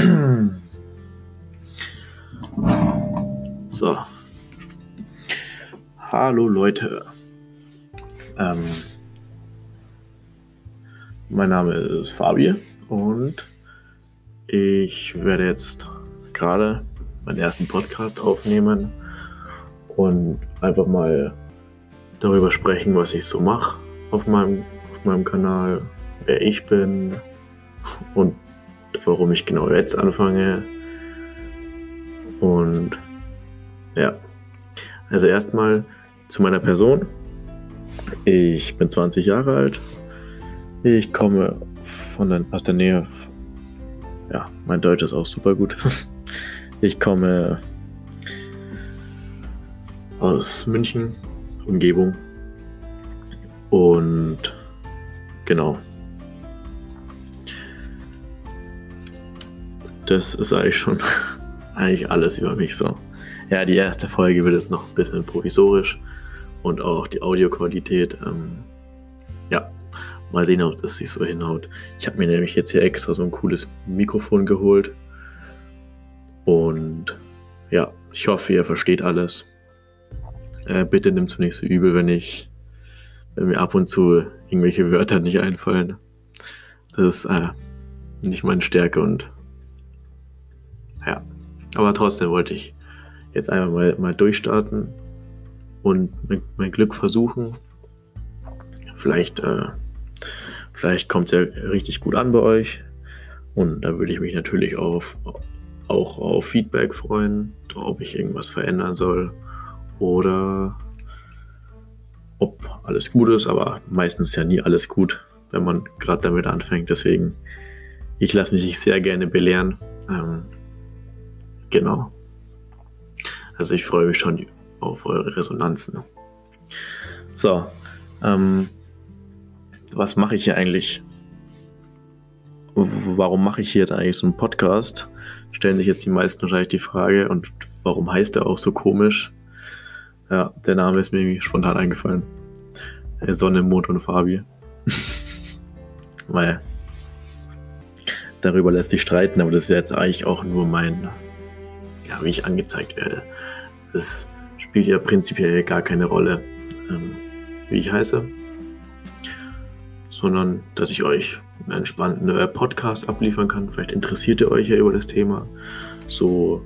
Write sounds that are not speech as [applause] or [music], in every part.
[clears throat] So. Hallo Leute. Ähm, mein Name ist Fabi und ich werde jetzt gerade meinen ersten Podcast aufnehmen und einfach mal darüber sprechen, was ich so mache auf meinem, auf meinem Kanal, wer ich bin und warum ich genau jetzt anfange. Und ja, also erstmal zu meiner Person. Ich bin 20 Jahre alt. Ich komme von der, aus der Nähe. Ja, mein Deutsch ist auch super gut. [laughs] Ich komme aus München, Umgebung. Und genau. Das ist eigentlich schon [laughs] eigentlich alles über mich so. Ja, die erste Folge wird jetzt noch ein bisschen provisorisch und auch die Audioqualität. Ähm, ja, mal sehen, ob das sich so hinhaut. Ich habe mir nämlich jetzt hier extra so ein cooles Mikrofon geholt. Und ja, ich hoffe, ihr versteht alles. Äh, bitte nimmt es nicht so übel, wenn ich, wenn mir ab und zu irgendwelche Wörter nicht einfallen. Das ist äh, nicht meine Stärke und ja, aber trotzdem wollte ich jetzt einfach mal, mal durchstarten und mein, mein Glück versuchen. Vielleicht, äh, vielleicht kommt es ja richtig gut an bei euch. Und da würde ich mich natürlich auf, auch auf Feedback freuen, ob ich irgendwas verändern soll oder ob alles gut ist. Aber meistens ist ja nie alles gut, wenn man gerade damit anfängt. Deswegen, ich lasse mich sehr gerne belehren. Ähm, genau. Also ich freue mich schon auf eure Resonanzen. So, ähm, was mache ich hier eigentlich? Warum mache ich hier jetzt eigentlich so einen Podcast? Stellen sich jetzt die meisten wahrscheinlich die Frage und warum heißt er auch so komisch? Ja, der Name ist mir spontan eingefallen. Sonne, Mond und Fabi. [laughs] Weil darüber lässt sich streiten, aber das ist jetzt eigentlich auch nur mein ja, wie ich angezeigt werde. Es spielt ja prinzipiell gar keine Rolle, ähm, wie ich heiße, sondern dass ich euch einen entspannten Podcast abliefern kann. Vielleicht interessiert ihr euch ja über das Thema. So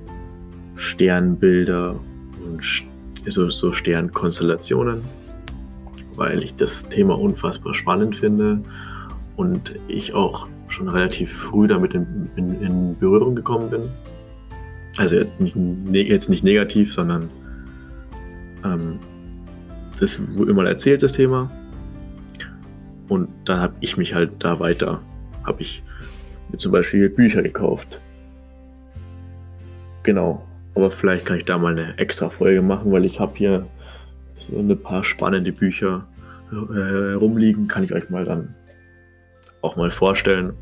Sternbilder und so, so Sternkonstellationen, weil ich das Thema unfassbar spannend finde und ich auch schon relativ früh damit in, in, in Berührung gekommen bin. Also jetzt nicht, ne, jetzt nicht negativ, sondern ähm, das wurde immer erzählt, das Thema. Und dann habe ich mich halt da weiter, habe ich mir zum Beispiel Bücher gekauft. Genau. Aber vielleicht kann ich da mal eine extra Folge machen, weil ich habe hier so ein paar spannende Bücher äh, rumliegen. Kann ich euch mal dann auch mal vorstellen.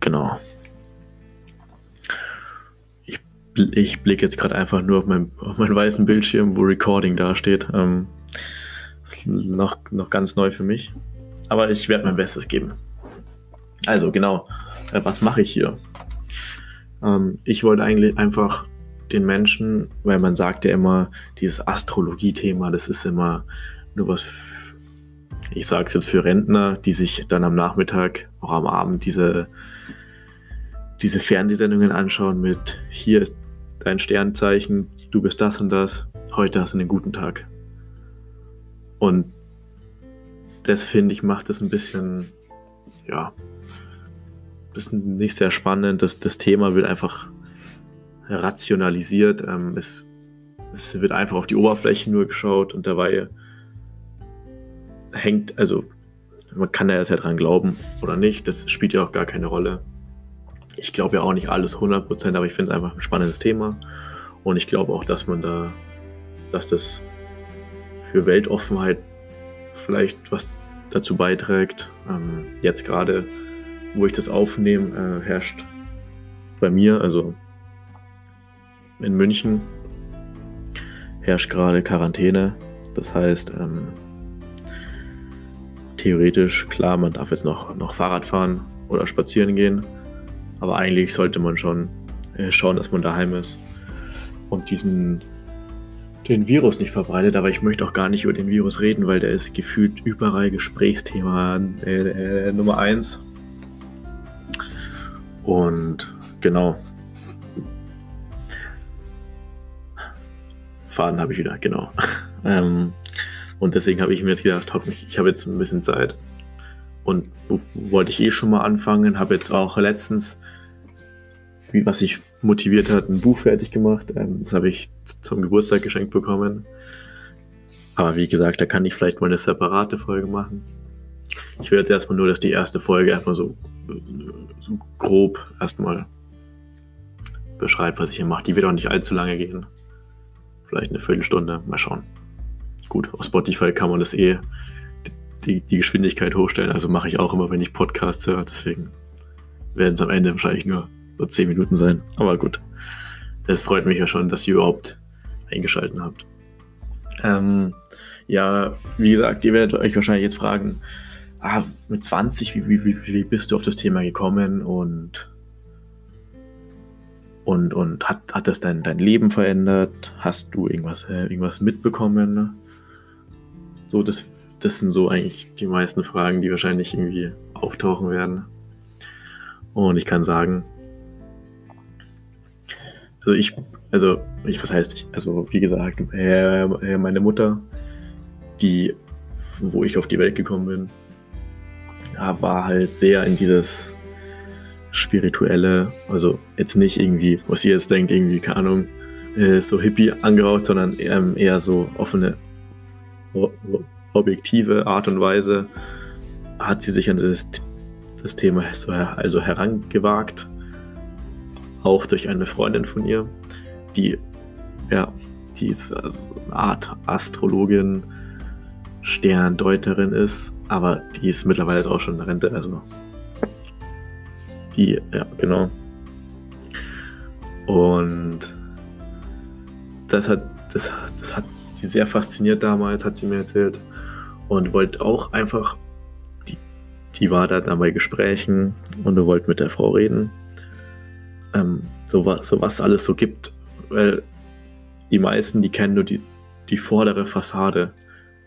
Genau. Ich blicke jetzt gerade einfach nur auf, mein, auf meinen weißen Bildschirm, wo Recording dasteht. Ähm, noch, noch ganz neu für mich. Aber ich werde mein Bestes geben. Also genau, äh, was mache ich hier? Ähm, ich wollte eigentlich einfach den Menschen, weil man sagt ja immer, dieses Astrologie-Thema, das ist immer nur was, ich sage es jetzt für Rentner, die sich dann am Nachmittag, auch am Abend diese diese Fernsehsendungen anschauen mit hier ist dein Sternzeichen, du bist das und das, heute hast du einen guten Tag. Und das finde ich macht es ein bisschen, ja, das ist nicht sehr spannend. Das, das Thema wird einfach rationalisiert. Ähm, es, es wird einfach auf die Oberfläche nur geschaut und dabei hängt, also man kann da ja dran glauben oder nicht, das spielt ja auch gar keine Rolle. Ich glaube ja auch nicht alles 100%, aber ich finde es einfach ein spannendes Thema. Und ich glaube auch, dass man da, dass das für Weltoffenheit vielleicht was dazu beiträgt. Ähm, jetzt gerade, wo ich das aufnehme, äh, herrscht bei mir, also in München, herrscht gerade Quarantäne. Das heißt, ähm, theoretisch, klar, man darf jetzt noch, noch Fahrrad fahren oder spazieren gehen. Aber eigentlich sollte man schon äh, schauen, dass man daheim ist und diesen den Virus nicht verbreitet, aber ich möchte auch gar nicht über den Virus reden, weil der ist gefühlt überall Gesprächsthema äh, äh, Nummer eins. Und genau. Faden habe ich wieder, genau. [laughs] ähm, und deswegen habe ich mir jetzt gedacht, ich habe jetzt ein bisschen Zeit. Und wollte ich eh schon mal anfangen, habe jetzt auch letztens, wie was ich motiviert hat, ein Buch fertig gemacht. Ähm, das habe ich zum Geburtstag geschenkt bekommen. Aber wie gesagt, da kann ich vielleicht mal eine separate Folge machen. Ich will jetzt erstmal nur, dass die erste Folge erstmal so, so grob erstmal beschreibt, was ich hier mache. Die wird auch nicht allzu lange gehen. Vielleicht eine Viertelstunde. Mal schauen. Gut, auf Spotify kann man das eh die, die Geschwindigkeit hochstellen. Also mache ich auch immer, wenn ich Podcasts höre. Deswegen werden es am Ende wahrscheinlich nur so 10 Minuten sein. Aber gut. Es freut mich ja schon, dass ihr überhaupt eingeschaltet habt. Ähm, ja, wie gesagt, ihr werdet euch wahrscheinlich jetzt fragen, ah, mit 20, wie, wie, wie, wie bist du auf das Thema gekommen und, und, und hat, hat das dein, dein Leben verändert? Hast du irgendwas, äh, irgendwas mitbekommen? So, das, das sind so eigentlich die meisten Fragen, die wahrscheinlich irgendwie auftauchen werden. Und ich kann sagen, also ich, also ich, was heißt ich? Also wie gesagt, äh, meine Mutter, die, wo ich auf die Welt gekommen bin, war halt sehr in dieses spirituelle, also jetzt nicht irgendwie, was ihr jetzt denkt, irgendwie, keine Ahnung, äh, so hippie angehaucht, sondern eher, eher so offene, objektive Art und Weise hat sie sich an das, das Thema so, also herangewagt auch durch eine Freundin von ihr, die, ja, die ist also eine Art Astrologin, Sterndeuterin ist, aber die ist mittlerweile auch schon in Rente, also die, ja, genau. Und das hat, das, das hat sie sehr fasziniert damals, hat sie mir erzählt. Und wollte auch einfach, die, die war da dann bei Gesprächen und du wollt mit der Frau reden ähm, so, was, so was alles so gibt. Weil die meisten, die kennen nur die, die vordere Fassade.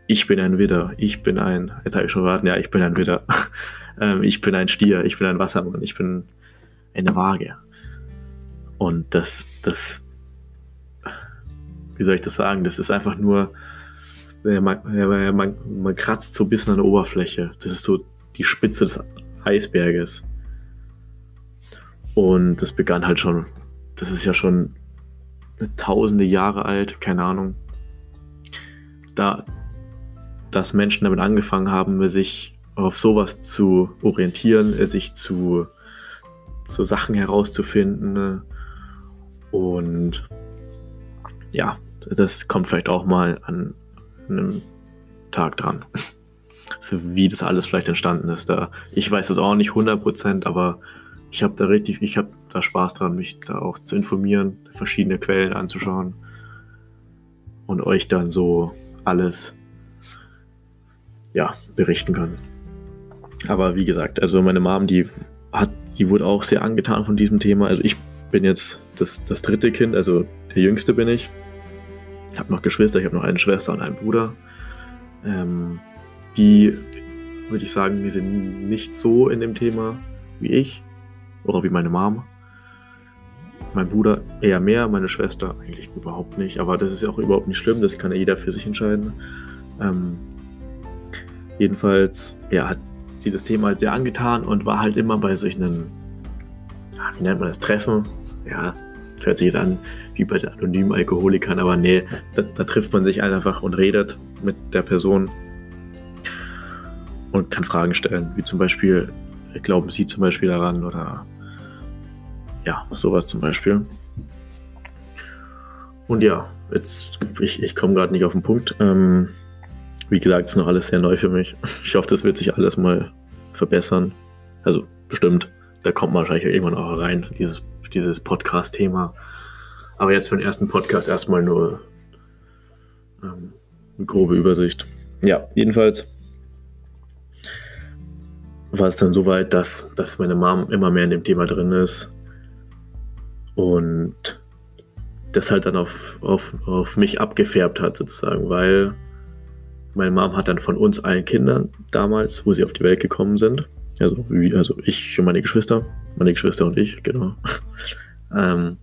Ich bin ein Widder, ich bin ein, jetzt habe ich schon geraten, ja, ich bin ein Widder. [laughs] ähm, ich bin ein Stier, ich bin ein Wassermann, ich bin eine Waage. Und das, das, wie soll ich das sagen? Das ist einfach nur, man, man, man kratzt so ein bisschen an der Oberfläche. Das ist so die Spitze des Eisberges. Und das begann halt schon, das ist ja schon tausende Jahre alt, keine Ahnung. Da, dass Menschen damit angefangen haben, sich auf sowas zu orientieren, sich zu, zu Sachen herauszufinden. Und ja, das kommt vielleicht auch mal an einem Tag dran. [laughs] Also wie das alles vielleicht entstanden ist. Da, ich weiß das auch nicht 100%, aber ich habe da richtig, ich habe da Spaß dran, mich da auch zu informieren, verschiedene Quellen anzuschauen und euch dann so alles ja, berichten kann. Aber wie gesagt, also meine Mom, die hat, die wurde auch sehr angetan von diesem Thema. Also ich bin jetzt das, das dritte Kind, also der jüngste bin ich. Ich habe noch Geschwister, ich habe noch eine Schwester und einen Bruder. Ähm, die, würde ich sagen, die sind nicht so in dem Thema wie ich. Oder wie meine Mom. Mein Bruder eher mehr, meine Schwester eigentlich überhaupt nicht. Aber das ist ja auch überhaupt nicht schlimm, das kann ja jeder für sich entscheiden. Ähm, jedenfalls, ja, hat sie das Thema halt sehr angetan und war halt immer bei solchen, wie nennt man das, Treffen. Ja, hört sich jetzt an wie bei den anonymen Alkoholikern, aber nee, da, da trifft man sich einfach und redet mit der Person und kann Fragen stellen, wie zum Beispiel, glauben Sie zum Beispiel daran oder ja, sowas zum Beispiel. Und ja, jetzt, ich, ich komme gerade nicht auf den Punkt. Ähm, wie gesagt, ist noch alles sehr neu für mich. Ich hoffe, das wird sich alles mal verbessern. Also bestimmt, da kommt man wahrscheinlich irgendwann auch rein, dieses, dieses Podcast-Thema. Aber jetzt für den ersten Podcast erstmal nur ähm, eine grobe Übersicht. Ja, jedenfalls war es dann so weit, dass, dass meine Mom immer mehr in dem Thema drin ist und das halt dann auf, auf, auf mich abgefärbt hat, sozusagen, weil meine Mom hat dann von uns allen Kindern damals, wo sie auf die Welt gekommen sind, also, wie, also ich und meine Geschwister, meine Geschwister und ich, genau. [laughs] ähm,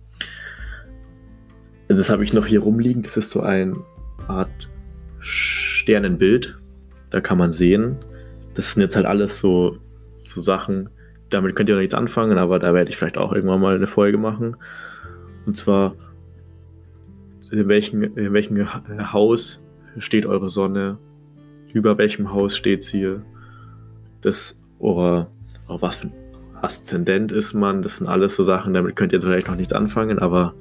also das habe ich noch hier rumliegen. Das ist so eine Art Sternenbild. Da kann man sehen. Das sind jetzt halt alles so, so Sachen, damit könnt ihr noch nichts anfangen, aber da werde ich vielleicht auch irgendwann mal eine Folge machen. Und zwar, in welchem, in welchem Haus steht eure Sonne? Über welchem Haus steht sie? Das, oder, oder was für ein Aszendent ist man? Das sind alles so Sachen, damit könnt ihr jetzt vielleicht noch nichts anfangen, aber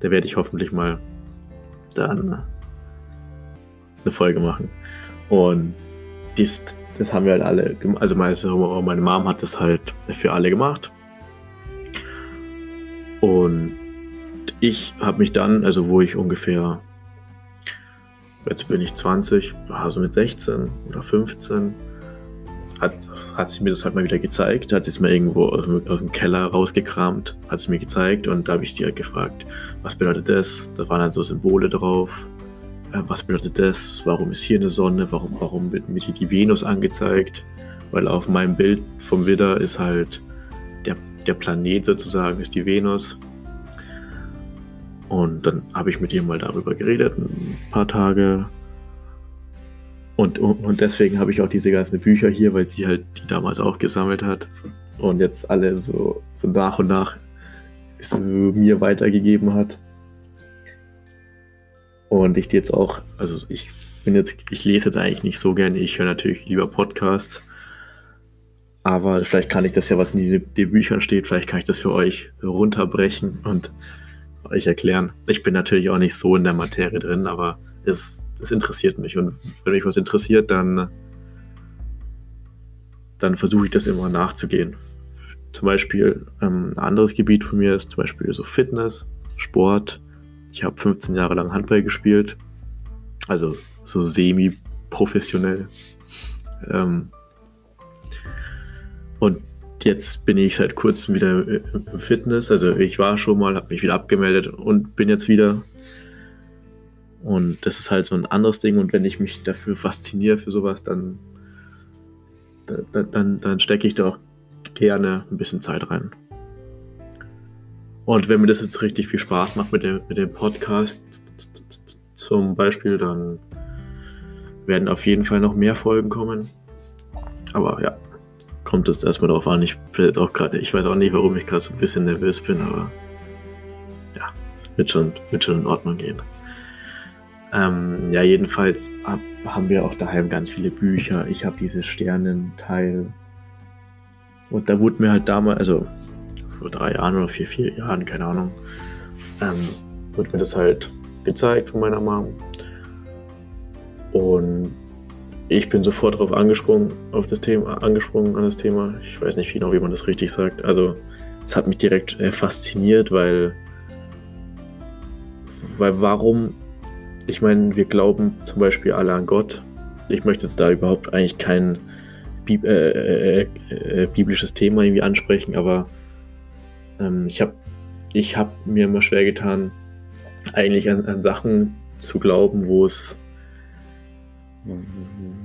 da werde ich hoffentlich mal dann eine Folge machen. Und dies, das haben wir halt alle, also meine Mom hat das halt für alle gemacht. Und ich habe mich dann, also wo ich ungefähr, jetzt bin ich 20, also mit 16 oder 15, hat, hat sie mir das halt mal wieder gezeigt, hat es mir irgendwo aus dem, aus dem, Keller rausgekramt, hat es mir gezeigt und da habe ich sie halt gefragt, was bedeutet das? Da waren dann so Symbole drauf. Äh, was bedeutet das? Warum ist hier eine Sonne? Warum, warum wird mir hier die Venus angezeigt? Weil auf meinem Bild vom Widder ist halt der, der Planet sozusagen, ist die Venus. Und dann habe ich mit ihr mal darüber geredet, ein paar Tage. Und, und, deswegen habe ich auch diese ganzen Bücher hier, weil sie halt die damals auch gesammelt hat. Und jetzt alle so, so nach und nach so mir weitergegeben hat. Und ich jetzt auch, also ich bin jetzt, ich lese jetzt eigentlich nicht so gerne, ich höre natürlich lieber Podcasts. Aber vielleicht kann ich das ja, was in den Büchern steht, vielleicht kann ich das für euch runterbrechen und euch erklären. Ich bin natürlich auch nicht so in der Materie drin, aber es, es interessiert mich. Und wenn mich was interessiert, dann, dann versuche ich das immer nachzugehen. Zum Beispiel ähm, ein anderes Gebiet von mir ist zum Beispiel so Fitness, Sport. Ich habe 15 Jahre lang Handball gespielt, also so semi-professionell. Ähm, und jetzt bin ich seit kurzem wieder im Fitness. Also ich war schon mal, habe mich wieder abgemeldet und bin jetzt wieder. Und das ist halt so ein anderes Ding. Und wenn ich mich dafür fasziniere für sowas, dann, dann, dann, dann stecke ich da auch gerne ein bisschen Zeit rein. Und wenn mir das jetzt richtig viel Spaß macht mit dem, mit dem Podcast zum Beispiel, dann werden auf jeden Fall noch mehr Folgen kommen. Aber ja, kommt es erstmal darauf an. Ich bin jetzt auch gerade, ich weiß auch nicht, warum ich gerade so ein bisschen nervös bin, aber ja, wird schon, wird schon in Ordnung gehen. Ähm, ja, jedenfalls hab, haben wir auch daheim ganz viele Bücher. Ich habe diese Sternenteil. Und da wurde mir halt damals, also vor drei Jahren oder vier, vier Jahren, keine Ahnung, ähm, wurde mir das halt gezeigt von meiner Mom. Und ich bin sofort darauf angesprungen, auf das Thema, angesprungen an das Thema. Ich weiß nicht genau, wie man das richtig sagt. Also, es hat mich direkt äh, fasziniert, weil, weil warum ich meine, wir glauben zum Beispiel alle an Gott. Ich möchte jetzt da überhaupt eigentlich kein Bib äh, äh, äh, biblisches Thema irgendwie ansprechen, aber ähm, ich habe ich hab mir immer schwer getan, eigentlich an, an Sachen zu glauben, wo es,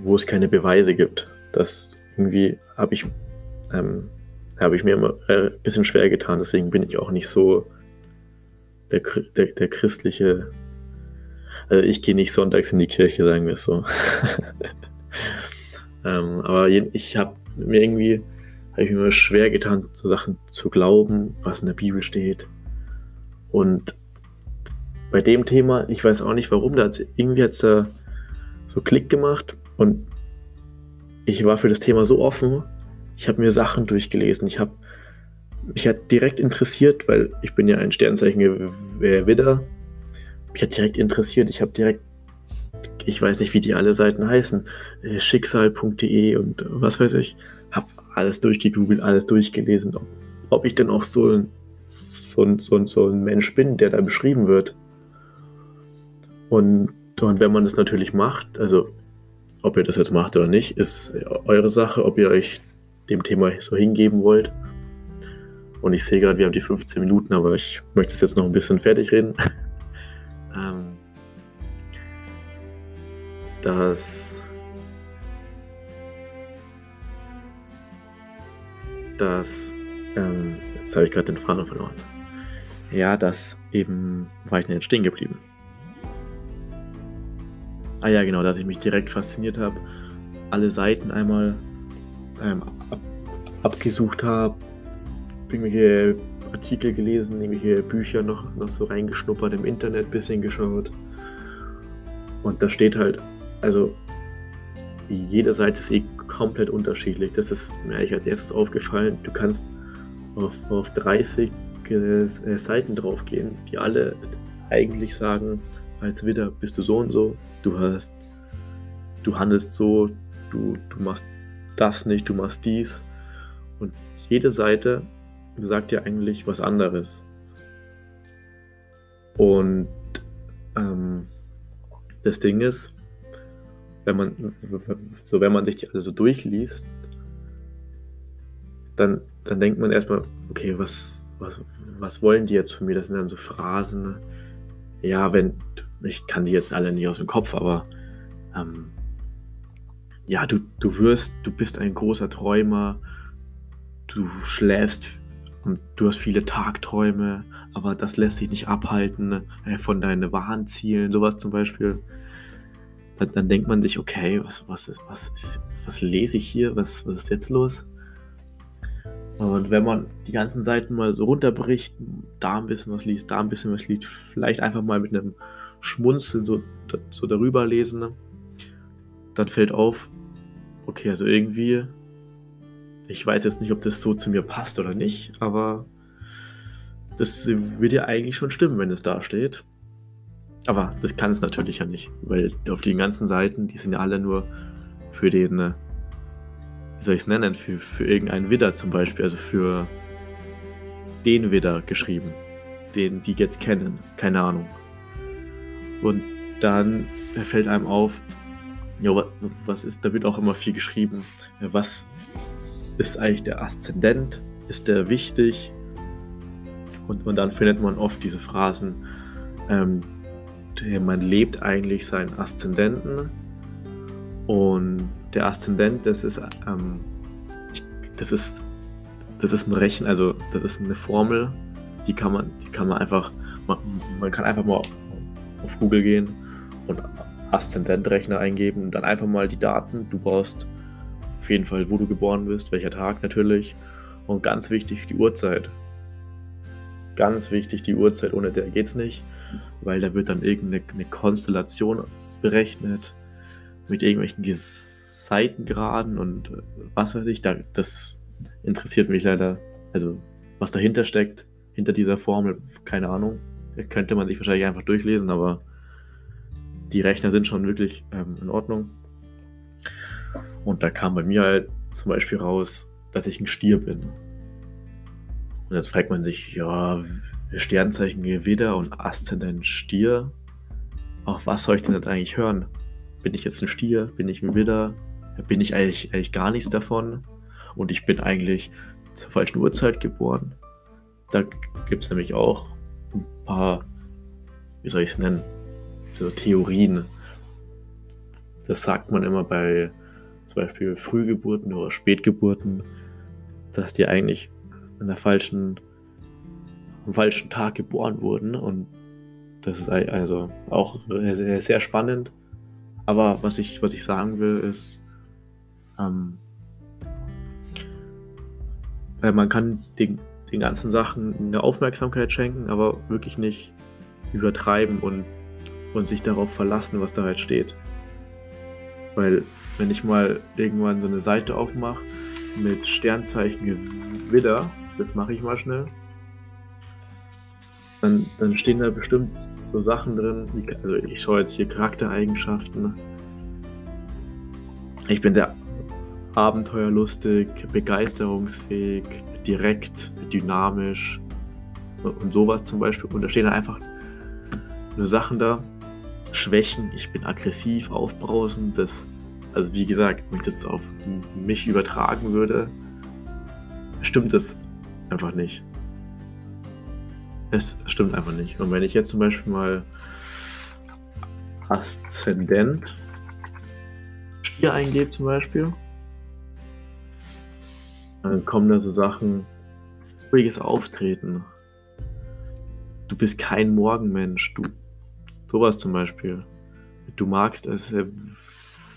wo es keine Beweise gibt. Das irgendwie habe ich, ähm, habe ich mir immer äh, ein bisschen schwer getan. Deswegen bin ich auch nicht so der, der, der christliche also ich gehe nicht sonntags in die Kirche, sagen wir es so. [laughs] ähm, aber ich habe mir irgendwie habe ich mir schwer getan, so Sachen zu glauben, was in der Bibel steht. Und bei dem Thema, ich weiß auch nicht warum, da hat irgendwie hat's da so Klick gemacht und ich war für das Thema so offen. Ich habe mir Sachen durchgelesen. Ich habe mich hat direkt interessiert, weil ich bin ja ein Sternzeichen Widder mich hat direkt interessiert. Ich habe direkt, ich weiß nicht, wie die alle Seiten heißen, äh, schicksal.de und was weiß ich, habe alles durchgegoogelt, alles durchgelesen, ob, ob ich denn auch so ein, so, ein, so, ein, so ein Mensch bin, der da beschrieben wird. Und, und wenn man das natürlich macht, also ob ihr das jetzt macht oder nicht, ist eure Sache, ob ihr euch dem Thema so hingeben wollt. Und ich sehe gerade, wir haben die 15 Minuten, aber ich möchte es jetzt noch ein bisschen fertig reden. [laughs] ähm, dass, dass ähm, jetzt habe ich gerade den Faden verloren. Ja, dass eben, war ich jetzt stehen geblieben? Ah ja, genau, dass ich mich direkt fasziniert habe, alle Seiten einmal ähm, ab, abgesucht habe, irgendwelche Artikel gelesen, irgendwelche Bücher noch, noch so reingeschnuppert, im Internet ein bisschen geschaut. Und da steht halt, also jede Seite ist eh komplett unterschiedlich. Das ist mir eigentlich als erstes aufgefallen. Du kannst auf, auf 30 äh, Seiten draufgehen, die alle eigentlich sagen, als Widder bist du so und so, du hast, du handelst so, du, du machst das nicht, du machst dies. Und jede Seite sagt dir eigentlich was anderes. Und ähm, das Ding ist, wenn man, so wenn man sich die alle so durchliest, dann, dann denkt man erstmal, okay, was, was, was wollen die jetzt von mir? Das sind dann so Phrasen. Ja, wenn, ich kann die jetzt alle nicht aus dem Kopf, aber ähm, ja, du, du wirst, du bist ein großer Träumer, du schläfst und du hast viele Tagträume, aber das lässt sich nicht abhalten äh, von deinen wahren Zielen, sowas zum Beispiel. Dann, dann denkt man sich, okay, was, was, was, was lese ich hier? Was, was ist jetzt los? Und wenn man die ganzen Seiten mal so runterbricht, da ein bisschen was liest, da ein bisschen was liest, vielleicht einfach mal mit einem Schmunzeln so, so darüber lesen, ne? dann fällt auf, okay, also irgendwie, ich weiß jetzt nicht, ob das so zu mir passt oder nicht, aber das wird ja eigentlich schon stimmen, wenn es da steht. Aber das kann es natürlich ja nicht, weil auf den ganzen Seiten, die sind ja alle nur für den, äh, wie soll ich es nennen, für, für irgendeinen Widder zum Beispiel, also für den Widder geschrieben, den die jetzt kennen, keine Ahnung. Und dann fällt einem auf, ja, was ist, da wird auch immer viel geschrieben, was ist eigentlich der Aszendent, ist der wichtig? Und, und dann findet man oft diese Phrasen, ähm, man lebt eigentlich seinen Aszendenten und der Aszendent, das ist, ähm, das ist, das ist ein Rechen, also das ist eine Formel, die kann man, die kann man einfach, man, man kann einfach mal auf Google gehen und Aszendentrechner eingeben und dann einfach mal die Daten. Du brauchst auf jeden Fall, wo du geboren bist, welcher Tag natürlich und ganz wichtig die Uhrzeit. Ganz wichtig die Uhrzeit, ohne der geht's nicht, weil da wird dann irgendeine Konstellation berechnet mit irgendwelchen Seitengraden und was weiß ich. das interessiert mich leider. Also was dahinter steckt, hinter dieser Formel, keine Ahnung könnte man sich wahrscheinlich einfach durchlesen, aber die Rechner sind schon wirklich ähm, in Ordnung. Und da kam bei mir halt zum Beispiel raus, dass ich ein Stier bin. Und jetzt fragt man sich, ja, Sternzeichen Gewitter und Aszendent Stier. Auf was soll ich denn jetzt eigentlich hören? Bin ich jetzt ein Stier? Bin ich ein Widder? Bin ich eigentlich, eigentlich gar nichts davon? Und ich bin eigentlich zur falschen Uhrzeit geboren. Da gibt es nämlich auch ein paar, wie soll ich es nennen, so Theorien. Das sagt man immer bei zum Beispiel Frühgeburten oder Spätgeburten, dass die eigentlich an der falschen, am falschen Tag geboren wurden. Und das ist also auch sehr, sehr spannend. Aber was ich, was ich sagen will, ist, ähm, man kann den den ganzen Sachen eine Aufmerksamkeit schenken, aber wirklich nicht übertreiben und, und sich darauf verlassen, was da halt steht. Weil wenn ich mal irgendwann so eine Seite aufmache mit Sternzeichen Gewitter, das mache ich mal schnell, dann, dann stehen da bestimmt so Sachen drin, wie, also ich schaue jetzt hier Charaktereigenschaften. Ich bin sehr abenteuerlustig, begeisterungsfähig, direkt, dynamisch und sowas zum Beispiel. Und da stehen dann einfach nur Sachen da. Schwächen, ich bin aggressiv, aufbrausend, das Also wie gesagt, wenn ich das auf mich übertragen würde, stimmt das einfach nicht. Es stimmt einfach nicht. Und wenn ich jetzt zum Beispiel mal Aszendent Stier eingebe zum Beispiel, dann kommen da so Sachen, ruhiges Auftreten. Du bist kein Morgenmensch. Du, sowas zum Beispiel. Du magst es, äh,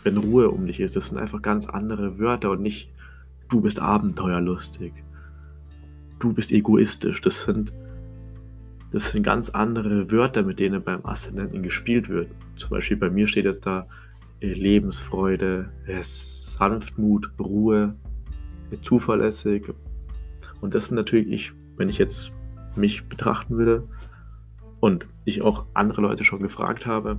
wenn Ruhe um dich ist. Das sind einfach ganz andere Wörter und nicht du bist abenteuerlustig. Du bist egoistisch. Das sind, das sind ganz andere Wörter, mit denen beim Aszendenten gespielt wird. Zum Beispiel bei mir steht jetzt da äh, Lebensfreude, Sanftmut, Ruhe, zuverlässig. Und das sind natürlich, ich, wenn ich jetzt mich betrachten würde und ich auch andere Leute schon gefragt habe,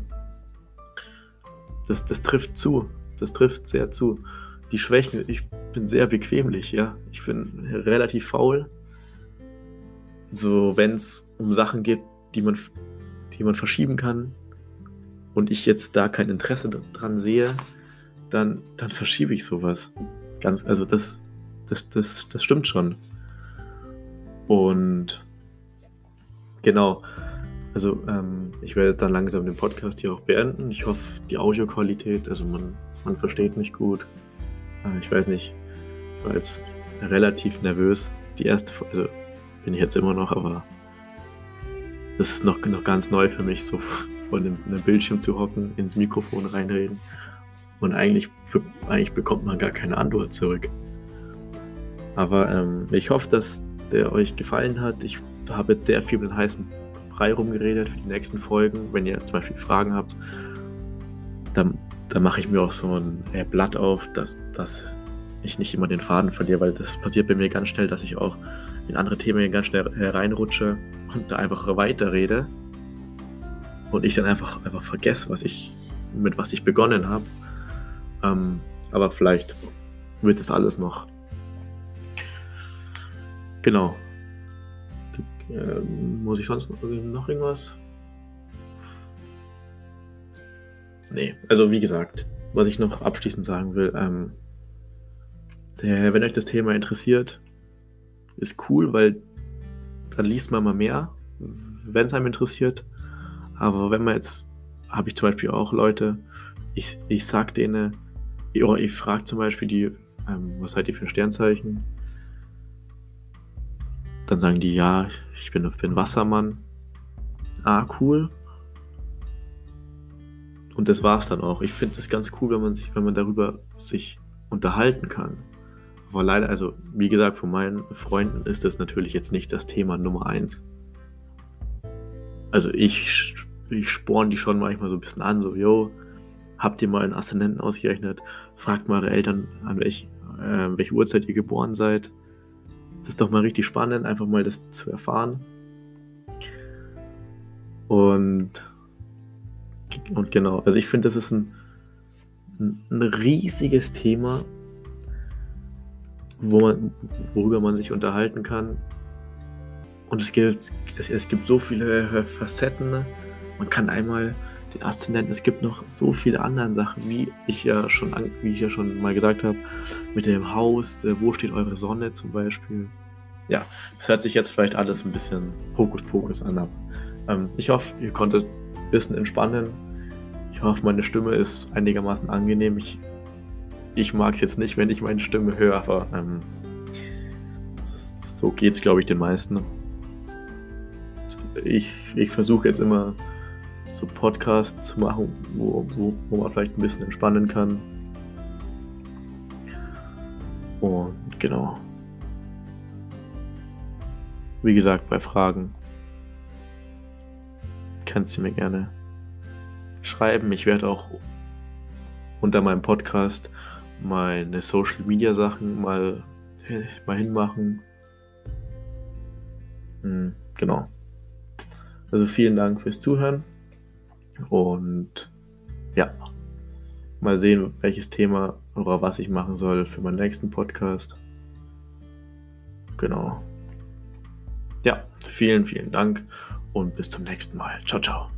das, das trifft zu. Das trifft sehr zu. Die Schwächen, ich bin sehr bequemlich, ja. Ich bin relativ faul. So, wenn es um Sachen geht, die man, die man verschieben kann und ich jetzt da kein Interesse dran sehe, dann, dann verschiebe ich sowas. Ganz, also das, das, das, das stimmt schon. Und genau, also ähm, ich werde jetzt dann langsam den Podcast hier auch beenden. Ich hoffe, die Audioqualität, also man, man versteht mich gut. Äh, ich weiß nicht, ich war jetzt relativ nervös. Die erste, also bin ich jetzt immer noch, aber das ist noch, noch ganz neu für mich, so [laughs] vor dem, einem Bildschirm zu hocken, ins Mikrofon reinreden. Und eigentlich, eigentlich bekommt man gar keine Antwort zurück. Aber ähm, ich hoffe, dass der euch gefallen hat. Ich habe jetzt sehr viel mit heißem Brei rumgeredet für die nächsten Folgen. Wenn ihr zum Beispiel Fragen habt, dann, dann mache ich mir auch so ein äh, Blatt auf, dass, dass ich nicht immer den Faden verliere, weil das passiert bei mir ganz schnell, dass ich auch in andere Themen ganz schnell hereinrutsche und da einfach weiterrede und ich dann einfach, einfach vergesse, was ich, mit was ich begonnen habe. Ähm, aber vielleicht wird das alles noch Genau. Äh, muss ich sonst noch, irgendwas? Nee, also wie gesagt, was ich noch abschließend sagen will, ähm, der, wenn euch das Thema interessiert, ist cool, weil dann liest man mal mehr, wenn es einem interessiert. Aber wenn man jetzt, habe ich zum Beispiel auch Leute, ich, ich sag denen, oder ich frage zum Beispiel die, ähm, was seid ihr für Sternzeichen? Dann sagen die, ja, ich bin, bin Wassermann. Ah, cool. Und das war's dann auch. Ich finde das ganz cool, wenn man sich, wenn man darüber sich unterhalten kann. Aber leider, also wie gesagt, von meinen Freunden ist das natürlich jetzt nicht das Thema Nummer eins. Also ich, ich sporn die schon manchmal so ein bisschen an, so, yo, habt ihr mal einen Aszendenten ausgerechnet? Fragt mal eure Eltern, an welch, äh, welche Uhrzeit ihr geboren seid. Das ist doch mal richtig spannend, einfach mal das zu erfahren. Und, und genau, also ich finde, das ist ein, ein riesiges Thema, wo man, worüber man sich unterhalten kann. Und es gibt, es, es gibt so viele Facetten. Man kann einmal den Aszendenten, es gibt noch so viele andere Sachen, wie ich ja schon, wie ich ja schon mal gesagt habe, mit dem Haus, äh, wo steht eure Sonne zum Beispiel. Ja, es hört sich jetzt vielleicht alles ein bisschen Hokuspokus an. Ähm, ich hoffe, ihr konntet ein bisschen entspannen. Ich hoffe, meine Stimme ist einigermaßen angenehm. Ich, ich mag es jetzt nicht, wenn ich meine Stimme höre, aber ähm, so geht es, glaube ich, den meisten. Ich, ich versuche jetzt immer so Podcasts zu machen, wo, wo, wo man vielleicht ein bisschen entspannen kann. Und genau. Wie gesagt, bei Fragen kannst du mir gerne schreiben. Ich werde auch unter meinem Podcast meine Social Media Sachen mal, mal hinmachen. Hm, genau. Also vielen Dank fürs Zuhören. Und ja, mal sehen, welches Thema oder was ich machen soll für meinen nächsten Podcast. Genau. Ja, vielen, vielen Dank und bis zum nächsten Mal. Ciao, ciao.